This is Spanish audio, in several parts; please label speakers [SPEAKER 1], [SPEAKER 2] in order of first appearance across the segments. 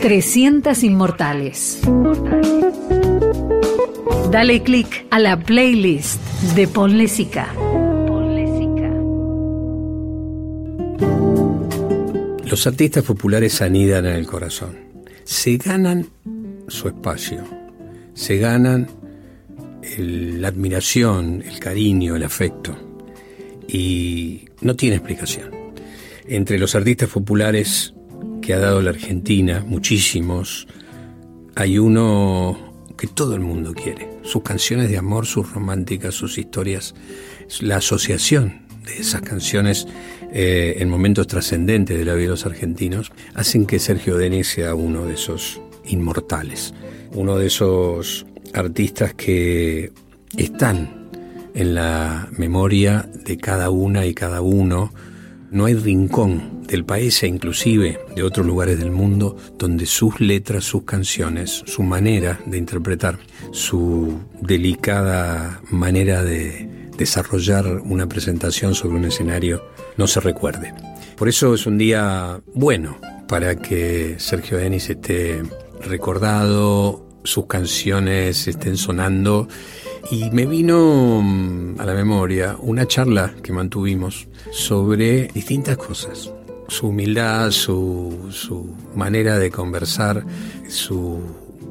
[SPEAKER 1] 300 Inmortales. Dale click a la playlist de Ponle Sica.
[SPEAKER 2] Los artistas populares anidan en el corazón. Se ganan su espacio. Se ganan la admiración, el cariño, el afecto. Y no tiene explicación. Entre los artistas populares que ha dado la Argentina, muchísimos, hay uno que todo el mundo quiere. Sus canciones de amor, sus románticas, sus historias, la asociación de esas canciones eh, en momentos trascendentes de la vida de los argentinos, hacen que Sergio Denis sea uno de esos inmortales, uno de esos artistas que están en la memoria de cada una y cada uno. No hay rincón del país e inclusive de otros lugares del mundo donde sus letras, sus canciones, su manera de interpretar, su delicada manera de desarrollar una presentación sobre un escenario no se recuerde. Por eso es un día bueno para que Sergio Denis esté recordado, sus canciones estén sonando y me vino mm, a la memoria una charla que mantuvimos sobre distintas cosas. Su humildad, su, su manera de conversar, su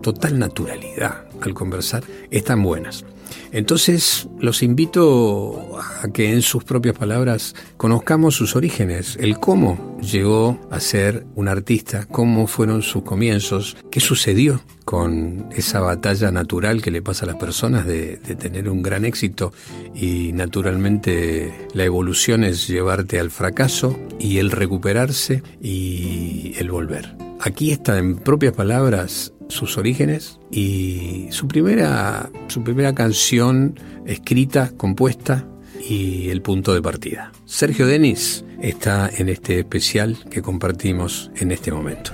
[SPEAKER 2] total naturalidad al conversar, están buenas. Entonces los invito a que en sus propias palabras conozcamos sus orígenes, el cómo llegó a ser un artista, cómo fueron sus comienzos, qué sucedió con esa batalla natural que le pasa a las personas de, tener un gran éxito y naturalmente la evolución es llevarte al fracaso y el recuperarse y el volver. Aquí está en propias palabras sus orígenes y su primera, su primera canción escrita, compuesta y el punto de partida. Sergio Denis está en este especial que compartimos en este momento.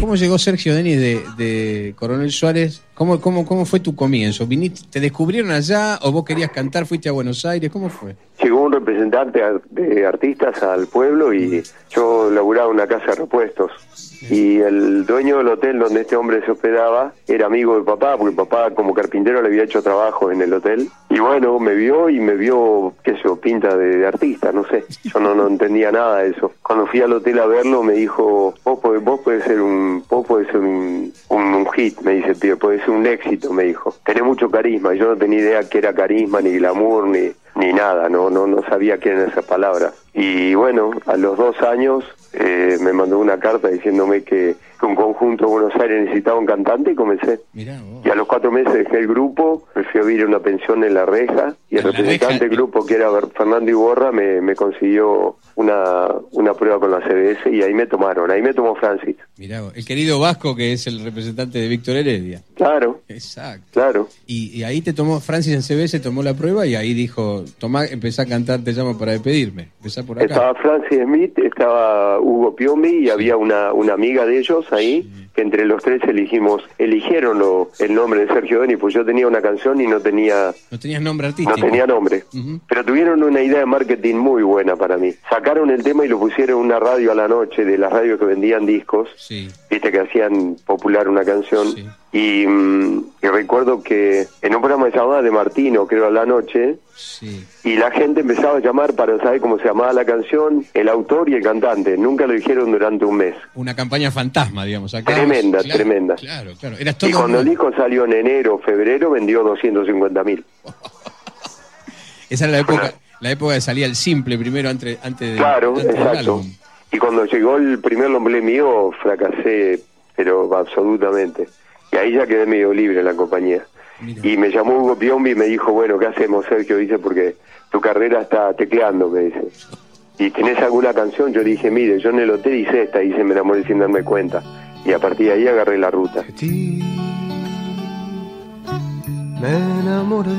[SPEAKER 3] ¿Cómo llegó Sergio Denis de, de Coronel Suárez ¿Cómo, cómo, ¿Cómo fue tu comienzo? ¿Viniste, ¿Te descubrieron allá o vos querías cantar, fuiste a Buenos Aires? ¿Cómo fue?
[SPEAKER 4] Llegó representante de artistas al pueblo y yo laburaba una casa de repuestos. Y el dueño del hotel donde este hombre se hospedaba era amigo de papá, porque papá como carpintero le había hecho trabajo en el hotel. Y bueno, me vio y me vio, qué sé yo, pinta de, artista, no sé. Yo no, no entendía nada de eso. Cuando fui al hotel a verlo me dijo, vos, vos podés ser un, vos podés ser un, un, hit, me dice, tío, podés un éxito, me dijo. Tenés mucho carisma. Yo no tenía idea que era carisma, ni glamour, ni, ni nada. No, no, no sabía qué eran esas palabras. Y bueno, a los dos años eh, me mandó una carta diciéndome que, un conjunto de Buenos Aires necesitaba un cantante y comencé. y a los cuatro meses dejé el grupo, me fui a vivir una pensión en La Reja y el representante del grupo, que era Fernando Iborra, me, me consiguió una, una prueba con la CBS y ahí me tomaron, ahí me tomó Francis.
[SPEAKER 3] Mirá, el querido Vasco, que es el representante de Víctor Heredia.
[SPEAKER 4] Claro.
[SPEAKER 3] Exacto.
[SPEAKER 4] Claro.
[SPEAKER 3] Y, ahí te tomó, Francis en CBS tomó la prueba y ahí dijo, toma, empezá a cantar Te llamo para despedirme. Por acá.
[SPEAKER 4] Estaba Francis Smith, estaba Hugo Piomi y había una, una amiga de ellos ahí, que entre los tres elegimos, eligieron el nombre de Sergio Denis, pues yo tenía una canción y no tenía...
[SPEAKER 3] No tenías nombre artístico.
[SPEAKER 4] No tenía nombre. Pero tuvieron una idea de marketing muy buena para mí. Sacaron el tema y lo pusieron en una radio a la noche, de las radios que vendían discos, viste que hacían popular una canción. Mm, y, recuerdo que en un programa de llamada de Martino, creo a la noche, y la gente empezaba a llamar para saber cómo se llamaba la canción, el autor y el cantante. Nunca lo dijeron durante un mes.
[SPEAKER 3] Una campaña fantasma, digamos. Acá
[SPEAKER 4] tremenda, tremenda.
[SPEAKER 3] Claro, claro.
[SPEAKER 4] y cuando el disco salió en enero, febrero, vendió 250 mil.
[SPEAKER 3] Esa era la época, la época de salía el simple primero antes, antes de.
[SPEAKER 4] Claro, exacto. Y cuando llegó el primer nombre mío, fracasé, pero absolutamente. Y ahí ya quedé medio libre en la compañía. Y me llamó Hugo Piombi y me dijo, bueno, ¿qué hacemos, Sergio? Dice, porque tu carrera está tecleando, me dice. ¿Y tenés alguna canción? Yo dije, mire, yo en el hotel hice esta, y se me enamoré sin darme cuenta. Y a partir de ahí agarré la ruta.
[SPEAKER 5] me enamoré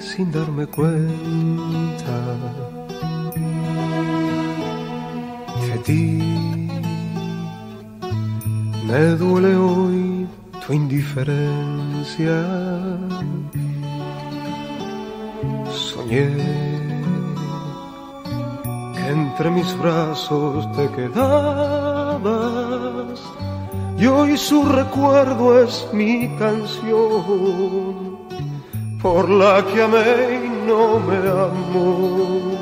[SPEAKER 5] sin darme cuenta. De ti me duele hoy tu indiferencia. Soñé que entre mis brazos te quedas amabas y hoy su recuerdo es mi canción por la que amé y no me amó.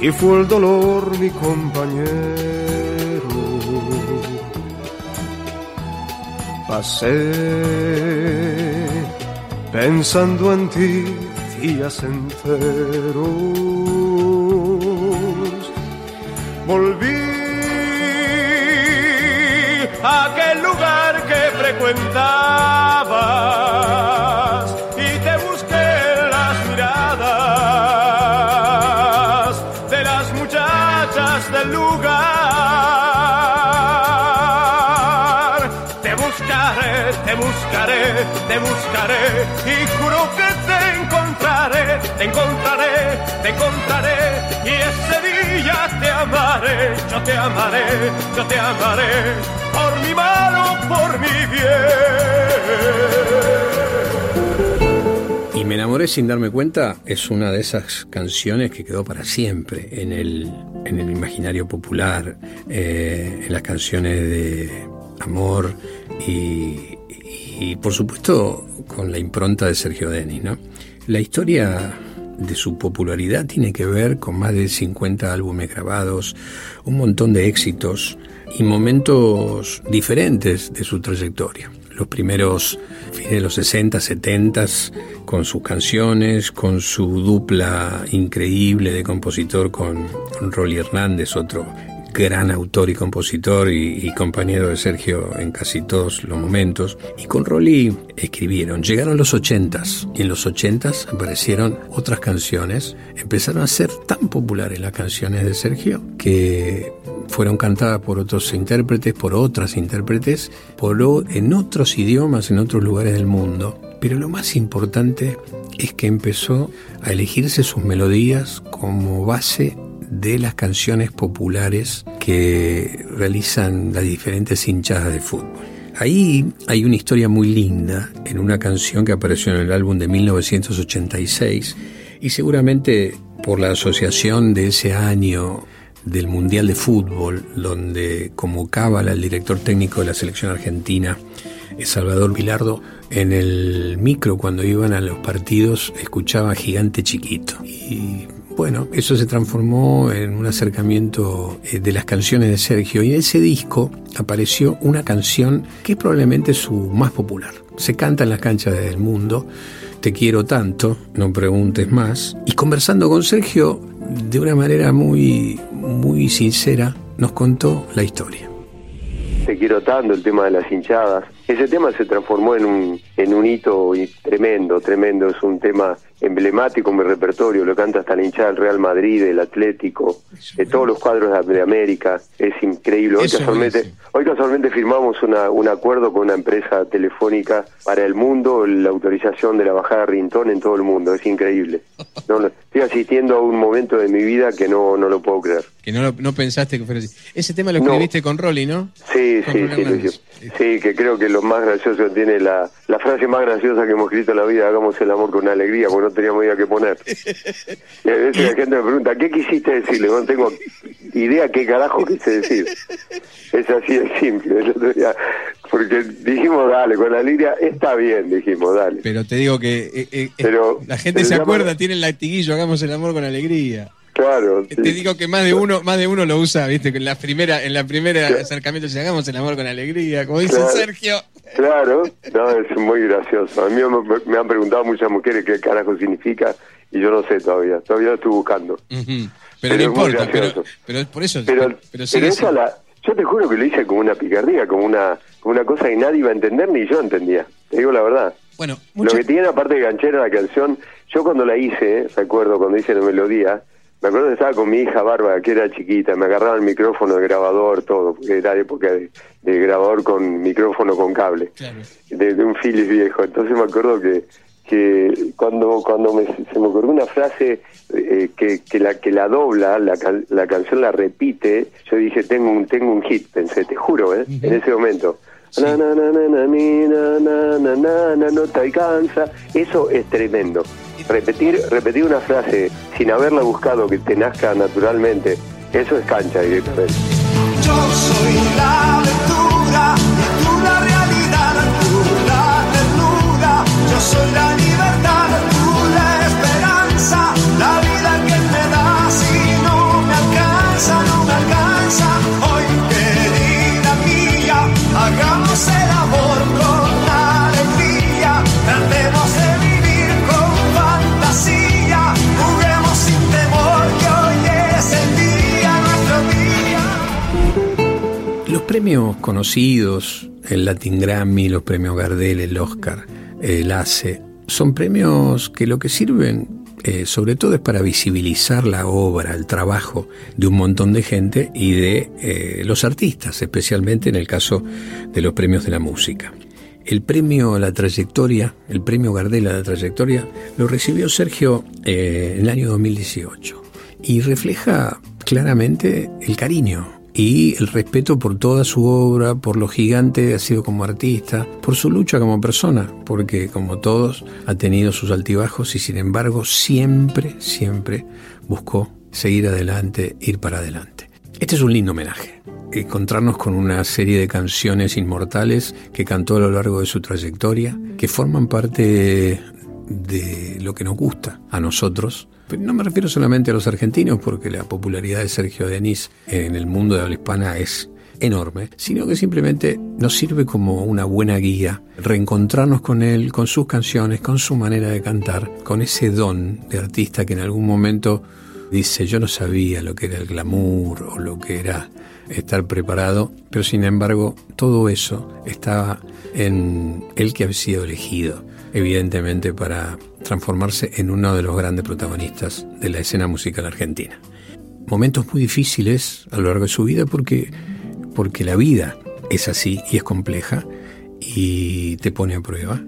[SPEAKER 5] Y fue el dolor mi compañero. Pasé pensando en ti días enteros. Volví a aquel lugar que frecuentabas te buscaré y juro que te encontraré, te encontraré, te encontraré y ese día te amaré, yo te amaré, yo te amaré por mi mano, por mi bien.
[SPEAKER 2] Y me enamoré sin darme cuenta es una de esas canciones que quedó para siempre en el, en el imaginario popular, eh, en las canciones de amor y, y, por supuesto con la impronta de Sergio Denis. ¿no? La historia de su popularidad tiene que ver con más de 50 álbumes grabados, un montón de éxitos y momentos diferentes de su trayectoria. Los primeros fines de los 60, 70 con sus canciones, con su dupla increíble de compositor con, con Rolly Hernández, otro gran autor y compositor y, compañero de Sergio en casi todos los momentos. Y con Rolly escribieron, llegaron los ochentas y en los ochentas aparecieron otras canciones, empezaron a ser tan populares las canciones de Sergio que fueron cantadas por otros intérpretes, por otras intérpretes, por en otros idiomas, en otros lugares del mundo. Pero lo más importante es que empezó a elegirse sus melodías como base de las canciones populares que realizan las diferentes hinchadas de fútbol. Ahí hay una historia muy linda en una canción que apareció en el álbum de 1986 y seguramente por la asociación de ese año del Mundial de Fútbol, donde como cábala el director técnico de la selección argentina, Salvador Pilardo, en el micro cuando iban a los partidos escuchaba Gigante Chiquito. Bueno, eso se transformó en un acercamiento de las canciones de Sergio y en ese disco apareció una canción que es probablemente su más popular. Se canta en las canchas del mundo, Te quiero tanto, no preguntes más. Y conversando con Sergio de una manera muy, muy sincera, nos contó la historia.
[SPEAKER 4] Te quiero tanto, el tema de las hinchadas. Ese tema se transformó en un, en un hito tremendo, tremendo. Es un tema emblemático en mi repertorio, lo canta hasta la hinchada del Real Madrid, del Atlético, de todos los cuadros de América, es increíble. Hoy casualmente, hoy casualmente firmamos una, un acuerdo con una empresa telefónica para el mundo, la autorización de la bajada de Rintón en todo el mundo, es increíble. No, no, estoy asistiendo a un momento de mi vida que no, no lo puedo creer.
[SPEAKER 3] Que no, no pensaste que fuera así. Ese tema lo escribiste no. con Rolly, ¿no?
[SPEAKER 4] Sí, sí, sí, sí, sí, que creo que lo más gracioso tiene la, la frase más graciosa que hemos escrito en la vida, hagamos el amor con alegría, porque no teníamos idea qué poner. Y a veces la gente me pregunta, ¿qué quisiste decirle? No tengo idea qué carajo quise decir. Es así de simple. El otro día, porque dijimos, dale, con la alegría está bien, dijimos, dale.
[SPEAKER 3] Pero te digo que eh, eh, pero, la gente se acuerda, tiene el latiguillo, hagamos el amor con alegría.
[SPEAKER 4] Claro.
[SPEAKER 3] Te sí. digo que más de uno, más de uno lo usa, viste, que en la primera, en la primera claro. acercamiento si hagamos el amor con alegría, como dice
[SPEAKER 4] claro.
[SPEAKER 3] Sergio.
[SPEAKER 4] Claro, no, es muy gracioso. A mí me, me, han preguntado muchas mujeres qué carajo significa y yo no sé todavía, todavía lo estoy buscando.
[SPEAKER 3] Uh -huh. Pero, pero, no importa, pero, pero, por eso.
[SPEAKER 4] Pero, pero, pero esa la, te juro que lo hice como una picardía, como una, como una cosa que nadie iba a entender ni yo entendía. Te digo la verdad.
[SPEAKER 3] Bueno,
[SPEAKER 4] lo que tiene aparte de ganchera la canción, yo cuando la hice, recuerdo cuando hice la melodía, me acuerdo que estaba con mi hija Bárbara, que era chiquita, me agarraba el micrófono de grabador, todo, porque era época de, de grabador con micrófono con cable,
[SPEAKER 3] claro.
[SPEAKER 4] de, de, un Philips viejo. Entonces me acuerdo que, que cuando cuando me, se me ocurrió una frase eh, que, que la que la dobla, la, la canción la repite, yo dije, tengo un tengo un hit, pensé, te juro, ¿eh? Uh -huh. en ese momento. Na, na, na, na, na, ni, na, na, na, na, na, no te alcanza. Eso es tremendo. Repetir, repetir una frase sin haberla buscado, que te nazca naturalmente, eso es cancha directamente.
[SPEAKER 5] Yo soy
[SPEAKER 2] premios conocidos, el Latin Grammy, los premios Gardel, el Oscar, el ACE, son premios que lo que sirven eh, sobre todo es para visibilizar la obra, el trabajo de un montón de gente y de eh, los artistas, especialmente en el caso de los premios de la música. El premio a la trayectoria, el premio Gardel a la trayectoria, lo recibió Sergio eh, en el año 2018 y refleja claramente el cariño y el respeto por toda su obra, por lo gigante que ha sido como artista, por su lucha como persona, porque como todos ha tenido sus altibajos y sin embargo siempre, siempre buscó seguir adelante, ir para adelante. Este es un lindo homenaje. Encontrarnos con una serie de canciones inmortales que cantó a lo largo de su trayectoria, que forman parte de lo que nos gusta a nosotros. Pero no me refiero solamente a los argentinos, porque la popularidad de Sergio Denis en el mundo de habla hispana es enorme, sino que simplemente nos sirve como una buena guía, reencontrarnos con él, con sus canciones, con su manera de cantar, con ese don de artista que en algún momento dice yo no sabía lo que era el glamour o lo que era estar preparado, pero sin embargo todo eso estaba en el que había sido elegido, evidentemente para transformarse en uno de los grandes protagonistas de la escena musical argentina. Momentos muy difíciles a lo largo de su vida porque, porque la vida es así y es compleja y te pone a prueba.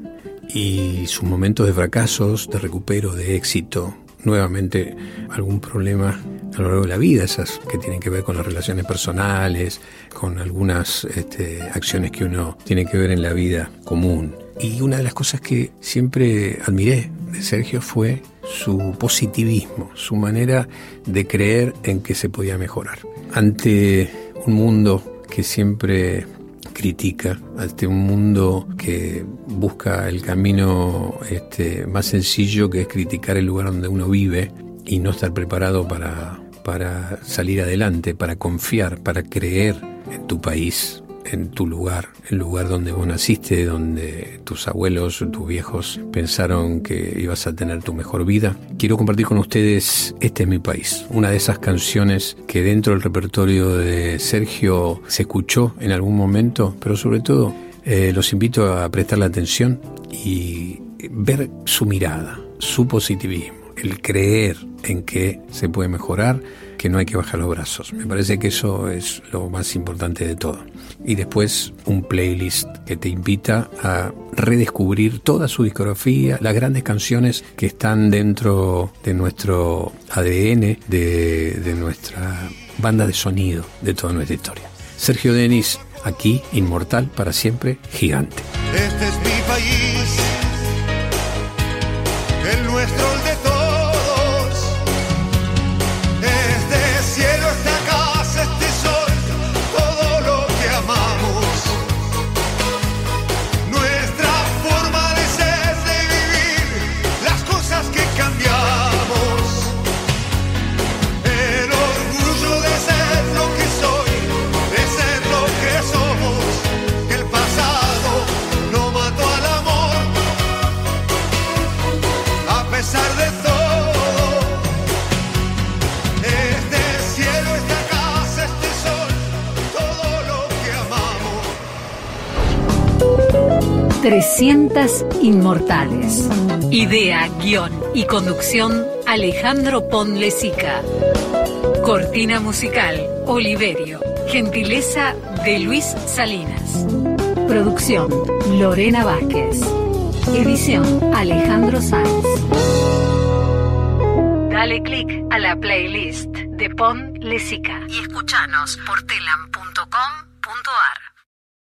[SPEAKER 2] Y sus momentos de fracasos, de recupero, de éxito, nuevamente algún problema a lo largo de la vida, esas que tienen que ver con las relaciones personales, con algunas este, acciones que uno tiene que ver en la vida común. Y una de las cosas que siempre admiré de Sergio fue su positivismo, su manera de creer en que se podía mejorar. Ante un mundo que siempre critica, ante un mundo que busca el camino este, más sencillo que es criticar el lugar donde uno vive y no estar preparado para, para salir adelante, para confiar, para creer en tu país, en tu lugar, el lugar donde vos naciste, donde tus abuelos, tus viejos pensaron que ibas a tener tu mejor vida. Quiero compartir con ustedes Este es mi país, una de esas canciones que dentro del repertorio de Sergio se escuchó en algún momento, pero sobre todo eh, los invito a prestarle atención y ver su mirada, su positivismo, el creer en que se puede mejorar, que no hay que bajar los brazos. Me parece que eso es lo más importante de todo. Y después un playlist que te invita a redescubrir toda su discografía, las grandes canciones que están dentro de nuestro ADN, de, nuestra banda de sonido, de toda nuestra historia. Sergio Denis, aquí, inmortal para siempre, gigante.
[SPEAKER 5] Este es mi país, el nuestro,
[SPEAKER 1] 300 Inmortales. Idea, guion y conducción Alejandro Ponlesica. Cortina musical Oliverio. Gentileza de Luis Salinas. Producción Lorena Vázquez. Edición Alejandro Sáenz. Dale click a la playlist de Pon Lesica y escuchanos por telam.com.ar.